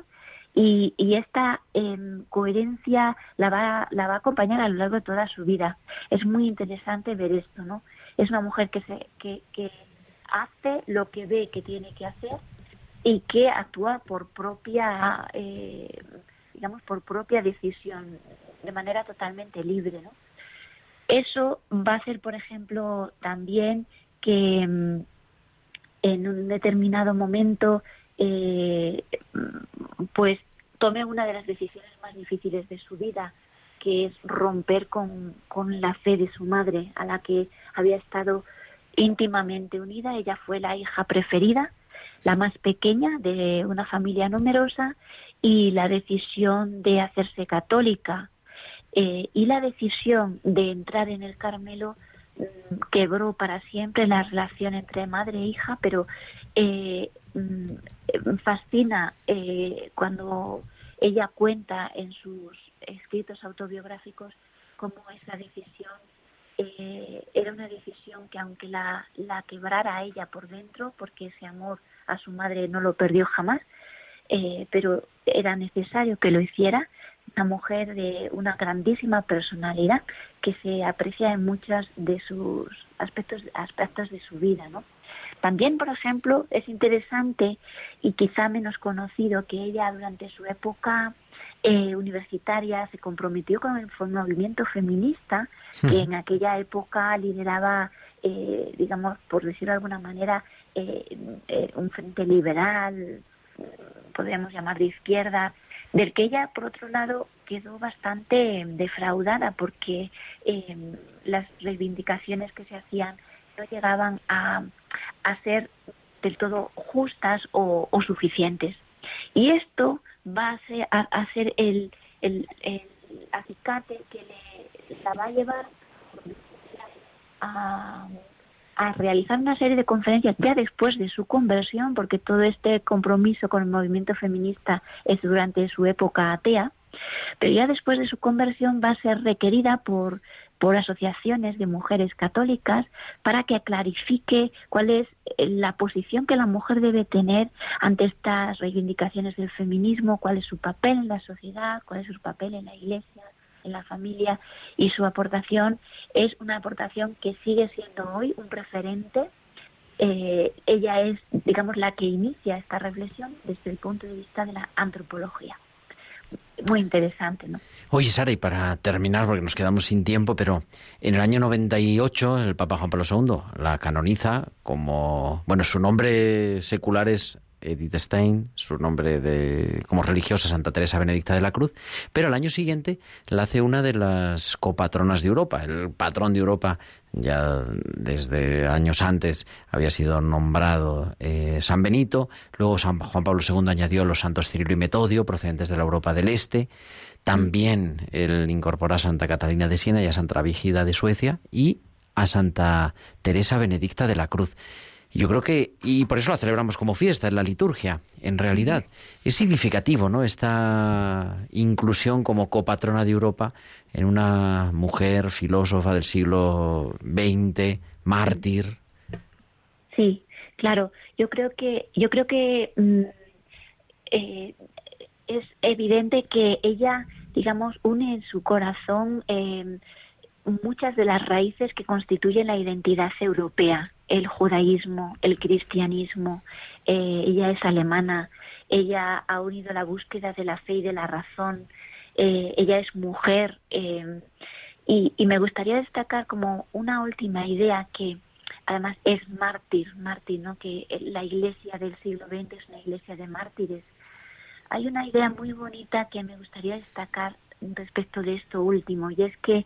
Speaker 5: y, y esta em, coherencia la va, la va a acompañar a lo largo de toda su vida. Es muy interesante ver esto, ¿no? Es una mujer que, se, que, que hace lo que ve que tiene que hacer y que actúa por propia, eh, digamos, por propia decisión, de manera totalmente libre, ¿no? Eso va a ser, por ejemplo, también que mm, en un determinado momento, eh, mm, pues tome una de las decisiones más difíciles de su vida, que es romper con, con la fe de su madre, a la que había estado íntimamente unida. Ella fue la hija preferida, la más pequeña de una familia numerosa, y la decisión de hacerse católica. Eh, y la decisión de entrar en el Carmelo mm, quebró para siempre la relación entre madre e hija, pero eh, mm, fascina eh, cuando ella cuenta en sus escritos autobiográficos cómo esa decisión eh, era una decisión que aunque la, la quebrara a ella por dentro, porque ese amor a su madre no lo perdió jamás, eh, pero era necesario que lo hiciera, una mujer de una grandísima personalidad que se aprecia en muchos de sus aspectos aspectos de su vida, ¿no? También, por ejemplo, es interesante y quizá menos conocido que ella durante su época eh, universitaria se comprometió con el movimiento feminista que en aquella época lideraba, eh, digamos, por decirlo de alguna manera, eh, un frente liberal, podríamos llamar de izquierda, del que ella, por otro lado, quedó bastante defraudada porque eh, las reivindicaciones que se hacían no llegaban a, a ser del todo justas o, suficientes. Y esto va a ser, a, a ser el, el, el acicate que le, la va a llevar a, a realizar una serie de conferencias ya después de su conversión, porque todo este compromiso con el movimiento feminista es durante su época atea, pero ya después de su conversión va a ser requerida por, por asociaciones de mujeres católicas para que clarifique cuál es la posición que la mujer debe tener ante estas reivindicaciones del feminismo, cuál es su papel en la sociedad, cuál es su papel en la iglesia, en la familia y su aportación es una aportación que sigue siendo hoy un referente. Eh, ella es, digamos, la que inicia esta reflexión desde el punto de vista de la antropología. Muy interesante, ¿no?
Speaker 1: Oye, Sara, y para terminar, porque nos quedamos sin tiempo, pero en el año 98 el Papa Juan Pablo II la canoniza como, bueno, su nombre secular es Edith Stein, su nombre de, como religiosa Santa Teresa Benedicta de la Cruz, pero al año siguiente la hace una de las copatronas de Europa. El patrón de Europa ya desde años antes había sido nombrado eh, San Benito, luego San Juan Pablo II añadió los santos Cirilo y Metodio, procedentes de la Europa del Este, también él incorpora a Santa Catalina de Siena y a Santa Vigida de Suecia y a Santa Teresa Benedicta de la Cruz. Yo creo que, y por eso la celebramos como fiesta en la liturgia, en realidad. Es significativo, ¿no? Esta inclusión como copatrona de Europa en una mujer filósofa del siglo XX, mártir.
Speaker 5: Sí, claro. Yo creo que, yo creo que mm, eh, es evidente que ella, digamos, une en su corazón eh, muchas de las raíces que constituyen la identidad europea, el judaísmo, el cristianismo. Eh, ella es alemana, ella ha unido la búsqueda de la fe y de la razón. eh, ella es mujer eh, y, y me gustaría destacar como una última idea que además es mártir, mártir, ¿no? Que la iglesia del siglo XX es una iglesia de mártires. Hay una idea muy bonita que me gustaría destacar respecto de esto último y es que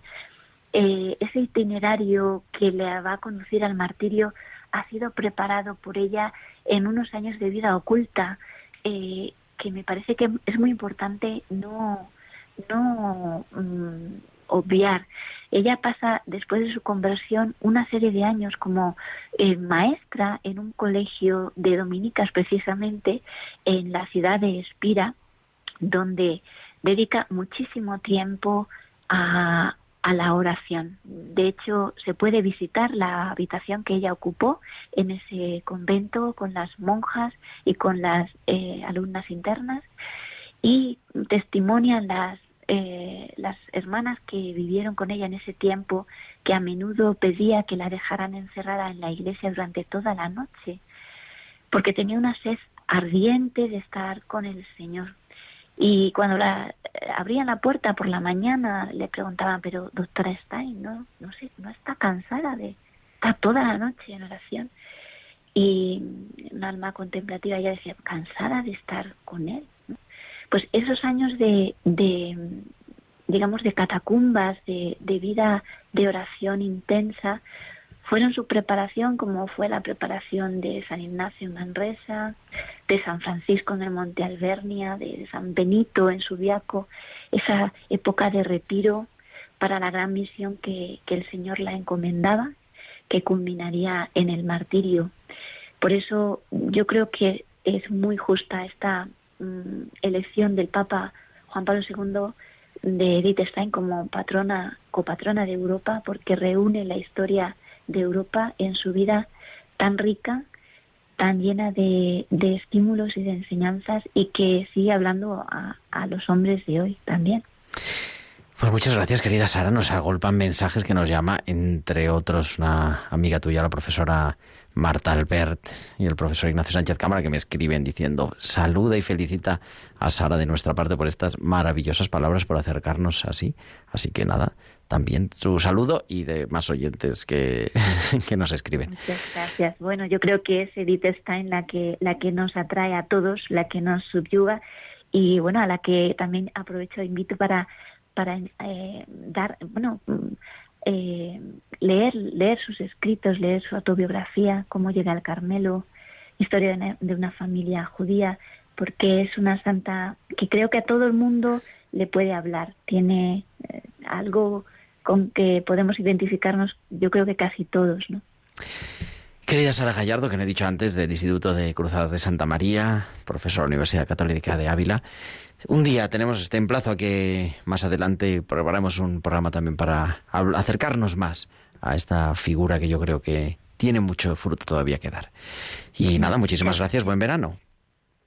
Speaker 5: eh, ese itinerario que le va a conducir al martirio ha sido preparado por ella en unos años de vida oculta, eh, que me parece que es muy importante no, no mm, obviar. Ella pasa, después de su conversión, una serie de años como eh, maestra en un colegio de dominicas, precisamente en la ciudad de Espira, donde dedica muchísimo tiempo a, a la oración. De hecho, se puede visitar la habitación que ella ocupó en ese convento con las monjas y con las eh, alumnas internas y testimonian las eh, las hermanas que vivieron con ella en ese tiempo que a menudo pedía que la dejaran encerrada en la iglesia durante toda la noche porque tenía una sed ardiente de estar con el Señor y cuando la eh, abrían la puerta por la mañana le preguntaban, pero doctora Stein, no, no sé, no está cansada de estar toda la noche en oración. Y un alma contemplativa ella decía, cansada de estar con él. ¿no? Pues esos años de, de digamos, de catacumbas, de, de vida de oración intensa, fueron su preparación como fue la preparación de San Ignacio en Manresa, de San Francisco en el Monte Alvernia, de San Benito en Subiaco, esa época de retiro para la gran misión que, que el Señor la encomendaba, que culminaría en el martirio. Por eso yo creo que es muy justa esta mm, elección del Papa Juan Pablo II de Edith Stein como patrona, copatrona de Europa, porque reúne la historia de Europa en su vida tan rica, tan llena de, de estímulos y de enseñanzas y que sigue hablando a, a los hombres de hoy también.
Speaker 1: Pues muchas gracias, querida Sara. Nos agolpan mensajes que nos llama, entre otros, una amiga tuya, la profesora Marta Albert y el profesor Ignacio Sánchez Cámara, que me escriben diciendo saluda y felicita a Sara de nuestra parte por estas maravillosas palabras, por acercarnos así. Así que nada, también su saludo y de más oyentes que, que nos escriben.
Speaker 5: Muchas gracias. Bueno, yo creo que es Edith Stein la que, la que nos atrae a todos, la que nos subyuga y bueno, a la que también aprovecho e invito para para eh, dar, bueno, eh, leer, leer sus escritos, leer su autobiografía, cómo llega al Carmelo, historia de una, de una familia judía, porque es una santa que creo que a todo el mundo le puede hablar. Tiene eh, algo con que podemos identificarnos, yo creo que casi todos, ¿no?
Speaker 1: Querida Sara Gallardo, que no he dicho antes, del Instituto de Cruzadas de Santa María, profesora de la Universidad Católica de Ávila. Un día tenemos este emplazo a que más adelante preparemos un programa también para acercarnos más a esta figura que yo creo que tiene mucho fruto todavía que dar. Y nada, muchísimas gracias, buen verano.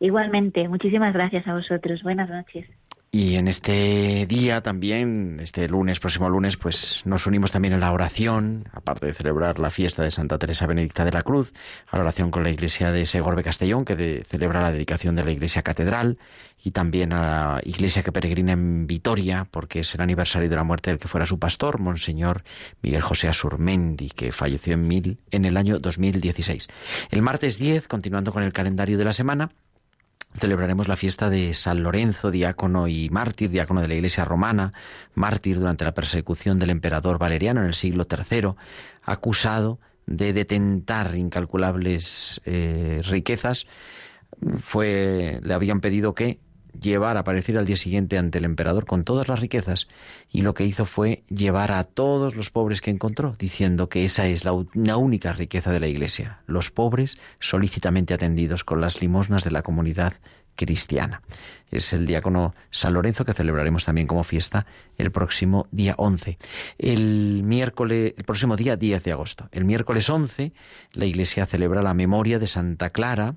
Speaker 5: Igualmente, muchísimas gracias a vosotros. Buenas noches.
Speaker 1: Y en este día también, este lunes, próximo lunes, pues nos unimos también en la oración, aparte de celebrar la fiesta de Santa Teresa Benedicta de la Cruz, a la oración con la iglesia de Segorbe Castellón, que celebra la dedicación de la iglesia catedral, y también a la iglesia que peregrina en Vitoria, porque es el aniversario de la muerte del que fuera su pastor, Monseñor Miguel José Asurmendi, que falleció en, mil, en el año 2016. El martes 10, continuando con el calendario de la semana, celebraremos la fiesta de San Lorenzo, diácono y mártir, diácono de la Iglesia romana, mártir durante la persecución del emperador Valeriano en el siglo III, acusado de detentar incalculables eh, riquezas. Fue, le habían pedido que llevar a aparecer al día siguiente ante el emperador con todas las riquezas y lo que hizo fue llevar a todos los pobres que encontró, diciendo que esa es la, única riqueza de la Iglesia, los pobres solícitamente atendidos con las limosnas de la comunidad cristiana. Es el diácono San Lorenzo que celebraremos también como fiesta el próximo día 11. El miércoles, el próximo día 10 de agosto. El miércoles 11 la Iglesia celebra la memoria de Santa Clara,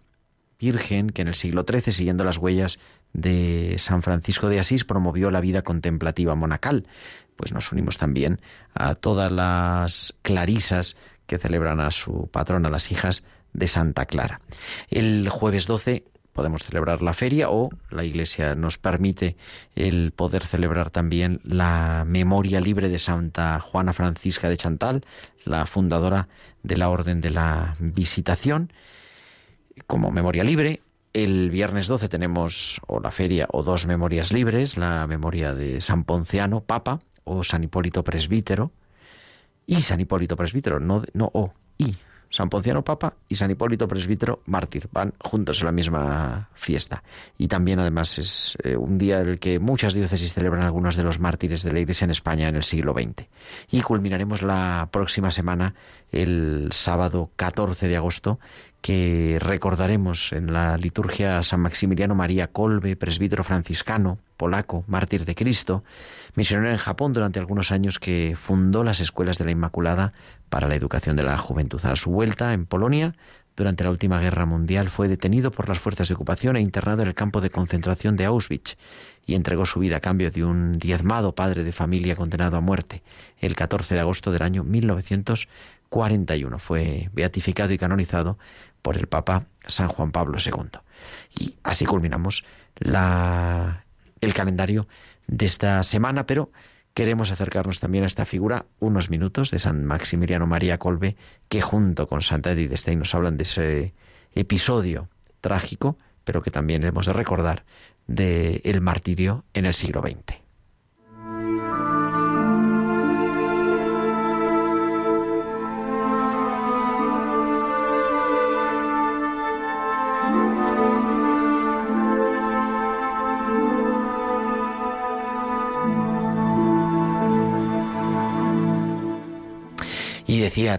Speaker 1: virgen que en el siglo XIII, siguiendo las huellas de San Francisco de Asís, promovió la vida contemplativa monacal. Pues nos unimos también a todas las clarisas que celebran a su patrona, las hijas de Santa Clara. El jueves 12 podemos celebrar la feria o la Iglesia nos permite el poder celebrar también la memoria libre de Santa Juana Francisca de Chantal, la fundadora de la Orden de la Visitación como memoria libre. El viernes 12 tenemos o la feria o dos memorias libres, la memoria de San Ponciano, Papa, o San Hipólito Presbítero, y San Hipólito Presbítero, no, no o, y. San Ponciano Papa y San Hipólito Presbítero Mártir van juntos en la misma fiesta. Y también además es eh, un día en el que muchas diócesis celebran algunos de los mártires de la Iglesia en España en el siglo XX. Y culminaremos la próxima semana, el sábado 14 de agosto, que recordaremos en la liturgia a San Maximiliano María Colbe, presbítero franciscano, polaco, mártir de Cristo, misionero en Japón durante algunos años que fundó las escuelas de la Inmaculada para la educación de la juventud. A su vuelta en Polonia, durante la última guerra mundial, fue detenido por las fuerzas de ocupación e internado en el campo de concentración de Auschwitz y entregó su vida a cambio de un diezmado padre de familia condenado a muerte el 14 de agosto del año 1941. Fue beatificado y canonizado por el Papa San Juan Pablo II. Y así culminamos la, el calendario de esta semana, pero queremos acercarnos también a esta figura unos minutos de San Maximiliano María Colbe, que junto con Santa Edith Stein nos hablan de ese episodio trágico, pero que también hemos de recordar del el martirio en el siglo XX.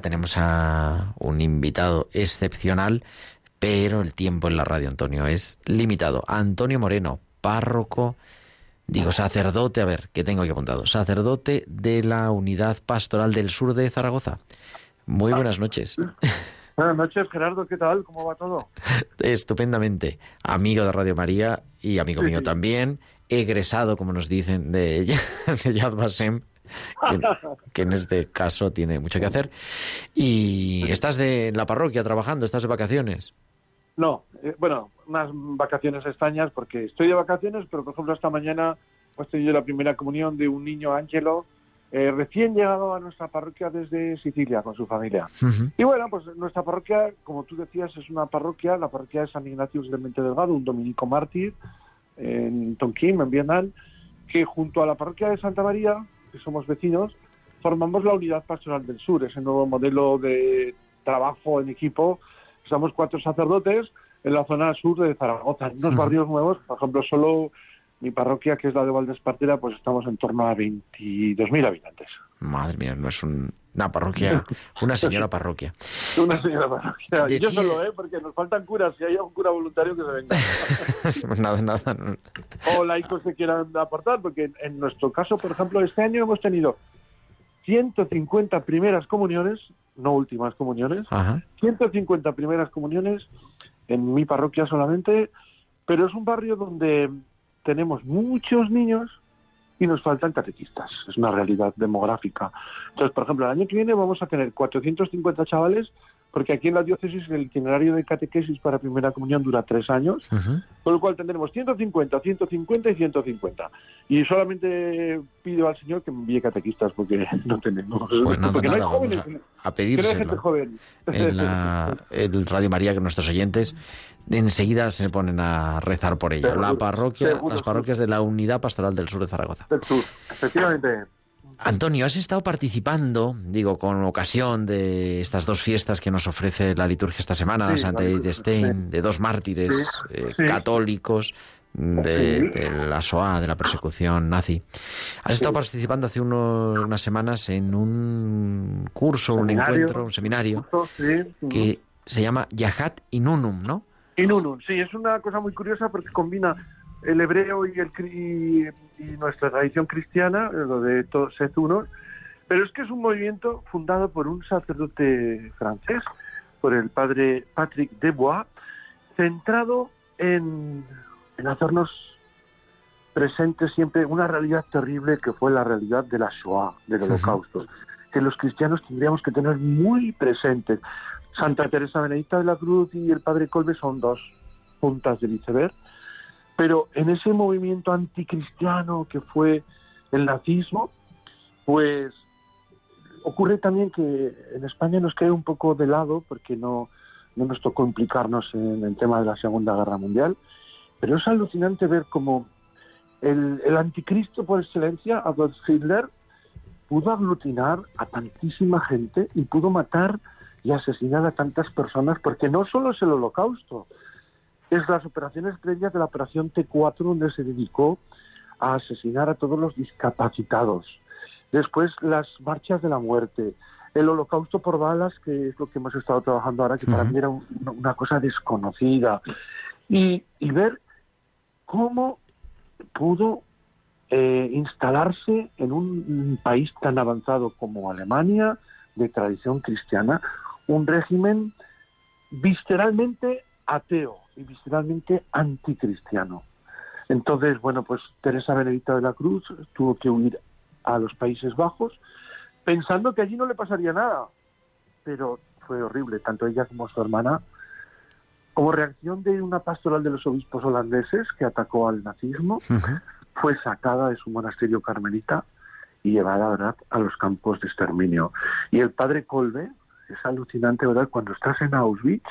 Speaker 1: Tenemos a un invitado excepcional, pero el tiempo en la radio, Antonio, es limitado. Antonio Moreno, párroco, digo sacerdote, a ver, ¿qué tengo aquí apuntado? Sacerdote de la Unidad Pastoral del Sur de Zaragoza. Muy buenas noches.
Speaker 6: Buenas noches, Gerardo, ¿qué tal? ¿Cómo va todo?
Speaker 1: Estupendamente. Amigo de Radio María y amigo mío también, egresado, como nos dicen, de, de Yad Vashem, que, que en este caso tiene mucho que hacer. Y estás de la parroquia trabajando, estás de vacaciones.
Speaker 6: No, eh, bueno, unas vacaciones extrañas porque estoy de vacaciones, pero por ejemplo esta mañana hemos tenido la primera comunión de un niño Ángelo, eh, recién llegado a nuestra parroquia desde Sicilia con su familia.
Speaker 1: Ujú.
Speaker 6: Y bueno, pues nuestra parroquia, como tú decías, es una parroquia, la parroquia de San Ignacio de Mente Delgado, un dominico mártir en Tonquín, en Vietnam, que junto a la parroquia de Santa María, que somos vecinos, formamos la Unidad Pastoral del Sur, ese nuevo modelo de trabajo en equipo. Somos cuatro sacerdotes en la zona sur de Zaragoza, en unos barrios nuevos, por ejemplo, solo mi parroquia, que es la de Valdespartera, pues estamos en torno a 22.000 habitantes.
Speaker 1: Madre mía, no es un- una parroquia, una señora parroquia.
Speaker 6: Una señora parroquia. Y yo solo, ¿eh? Porque nos faltan curas. Si hay algún cura voluntario que se venga.
Speaker 1: nada, nada. no.
Speaker 6: o laicos que quieran aportar, porque en, en nuestro caso, por ejemplo, este año hemos tenido 150 primeras comuniones, no últimas comuniones,
Speaker 1: Ajá.
Speaker 6: 150 primeras comuniones en mi parroquia solamente, pero es un barrio donde tenemos muchos niños y nos faltan catequistas. Es una realidad demográfica. Entonces, por ejemplo, el año que viene vamos a tener 450 chavales porque aquí en la diócesis el itinerario de catequesis para primera comunión dura tres años,
Speaker 1: Ujú.
Speaker 6: con lo cual tendremos 150, 150 y 150. Y solamente pido al Señor que me envíe catequistas porque no tenemos.
Speaker 1: Pues nada,
Speaker 6: porque no hay
Speaker 1: nada,
Speaker 6: jóvenes,
Speaker 1: a, a
Speaker 6: hay gente
Speaker 1: pedírselo.
Speaker 6: joven.
Speaker 1: En la, el Radio María, que nuestros oyentes enseguida se ponen a rezar por ello. La
Speaker 6: Seguro,
Speaker 1: parroquia,
Speaker 6: seguro,
Speaker 1: las parroquias de la Unidad Pastoral del Sur de Zaragoza.
Speaker 6: Del sur, efectivamente.
Speaker 1: Antonio, has estado participando, digo, con ocasión de estas dos fiestas que nos ofrece la liturgia esta semana,
Speaker 6: Sí,
Speaker 1: Santa
Speaker 6: la
Speaker 1: Edith Stein, de dos mártires
Speaker 6: Sí,
Speaker 1: eh, católicos de, la SOA, de la persecución nazi. Has estado participando hace unas semanas en un curso, un
Speaker 6: Seminario.
Speaker 1: encuentro, un seminario que se llama Yahat Inunum, ¿no?
Speaker 6: Y sí, es una cosa muy curiosa porque combina el hebreo y, el, cri- y nuestra tradición cristiana, eh, lo de todos sed unos, pero es que es un movimiento fundado por un sacerdote francés, por el padre Patrick Debois, centrado en, en hacernos presente siempre una realidad terrible que fue la realidad de la Shoah, del holocausto, que los cristianos tendríamos que tener muy presentes. Santa Teresa Benedicta de la Cruz y el Padre Colbe son dos puntas del iceberg, pero en ese movimiento anticristiano que fue el nazismo, pues ocurre también que en España nos queda un poco de lado porque no, no nos tocó implicarnos en el tema de la Segunda Guerra Mundial, pero es alucinante ver cómo el, el anticristo por excelencia, Adolf Hitler, pudo aglutinar a tantísima gente y pudo matar y asesinar a tantas personas, porque no solo es el holocausto, es las operaciones previas de la operación T4, donde se dedicó a asesinar a todos los discapacitados. Después las marchas de la muerte, el holocausto por balas, que es lo que hemos estado trabajando ahora, que para
Speaker 1: Ujú.
Speaker 6: mí era un- una cosa desconocida. Y, y ver cómo pudo eh, instalarse en un país tan avanzado como Alemania, de tradición cristiana, un régimen visceralmente ateo y visceralmente anticristiano. Entonces, bueno, pues Teresa Benedicta de la Cruz tuvo que huir a los Países Bajos pensando que allí no le pasaría nada. Pero fue horrible, tanto ella como su hermana, como reacción de una pastoral de los obispos holandeses que atacó al nazismo, fue sacada de su monasterio carmelita y llevada ¿verdad? a los campos de exterminio. Y el padre Kolbe, es alucinante, ¿verdad? Cuando estás en Auschwitz,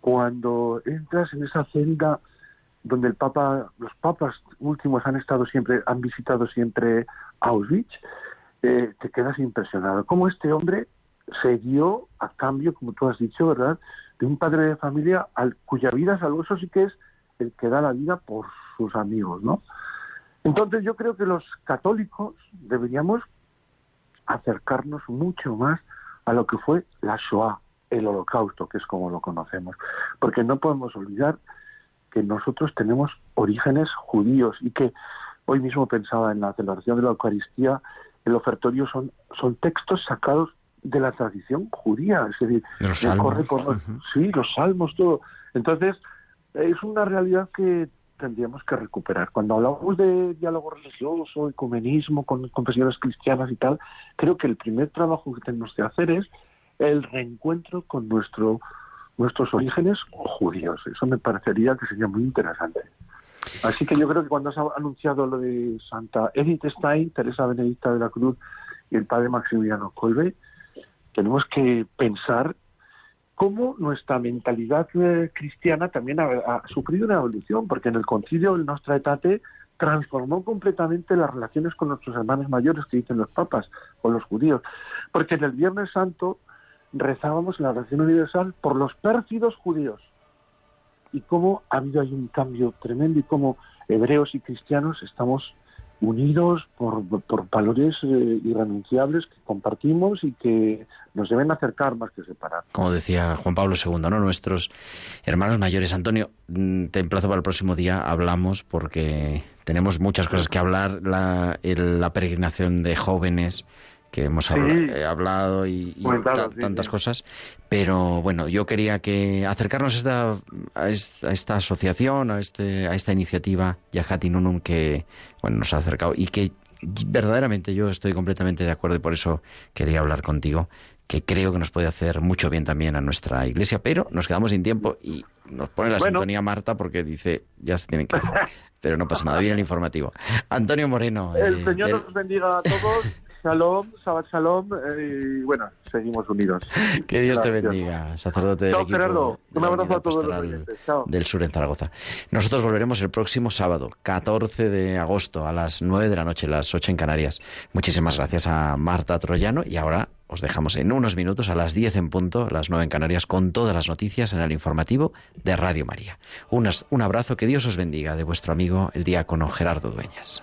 Speaker 6: cuando entras en esa celda donde el Papa, los papas últimos han estado siempre, han visitado siempre Auschwitz, eh, te quedas impresionado. Cómo este hombre se dio a cambio, como tú has dicho, ¿verdad?, de un padre de familia al, cuya vida salvó, eso sí que es el que da la vida por sus amigos, ¿no? Entonces yo creo que los católicos deberíamos acercarnos mucho más a lo que fue la Shoah, el holocausto, que es como lo conocemos, porque no podemos olvidar que nosotros tenemos orígenes judíos y que hoy mismo pensaba en la celebración de la Eucaristía, el ofertorio son, son textos sacados de la tradición judía, es decir,
Speaker 1: De los salmos.
Speaker 6: corre por sí, los salmos, todo. Entonces, es una realidad que tendríamos que recuperar. Cuando hablamos de diálogo religioso, ecumenismo con confesiones cristianas y tal, creo que el primer trabajo que tenemos que hacer es el reencuentro con nuestro nuestros orígenes judíos. Eso me parecería que sería muy interesante. Así que yo creo que cuando has anunciado lo de Santa Edith Stein, Teresa Benedicta de la Cruz y el padre Maximiliano Kolbe, tenemos que pensar cómo nuestra mentalidad eh, cristiana también ha, sufrido una evolución, porque en el concilio el Nostra Aetate transformó completamente las relaciones con nuestros hermanos mayores, que dicen los papas, con los judíos. Porque en el Viernes Santo rezábamos la oración universal por los pérfidos judíos. Y cómo ha habido ahí un cambio tremendo y cómo hebreos y cristianos estamos unidos por, por valores eh, irrenunciables que compartimos y que nos deben acercar más que separar.
Speaker 1: Como decía Juan Pablo II, ¿no? Nuestros hermanos mayores. Antonio, mm, te emplazo para el próximo día, hablamos porque tenemos muchas cosas que hablar. La, peregrinación de jóvenes que hemos
Speaker 6: Sí.
Speaker 1: eh, hablado y, ta- tantas
Speaker 6: sí.
Speaker 1: cosas. Pero bueno, yo quería que acercarnos a esta, a esta, a esta asociación, a, este, a esta iniciativa Yahati Nunum que bueno, nos ha acercado y que verdaderamente yo estoy completamente de acuerdo y por eso quería hablar contigo que creo que nos puede hacer mucho bien también a nuestra iglesia, pero nos quedamos sin tiempo y nos pone la
Speaker 6: Bueno.
Speaker 1: sintonía Marta porque dice, ya se tienen que ir. Pero no pasa nada, viene el informativo. Antonio Moreno.
Speaker 6: El
Speaker 1: eh,
Speaker 6: Señor
Speaker 1: del-
Speaker 6: nos bendiga a todos. Shalom, Shabbat Shalom. eh, y bueno, seguimos unidos.
Speaker 1: Que Dios te bendiga, sacerdote del
Speaker 6: Chao,
Speaker 1: equipo
Speaker 6: Gerardo.
Speaker 1: de
Speaker 6: Un abrazo a todos los
Speaker 1: Pastoral
Speaker 6: oyentes. Chao.
Speaker 1: del sur en Zaragoza. Nosotros volveremos el próximo sábado, 14 de agosto, a las 9 de la noche, las 8 en Canarias. Muchísimas gracias a Marta Troyano y ahora os dejamos en unos minutos a las 10 en punto, las 9 en Canarias, con todas las noticias en el informativo de Radio María. Unas- un abrazo, que Dios os bendiga de vuestro amigo el diácono Gerardo Dueñas.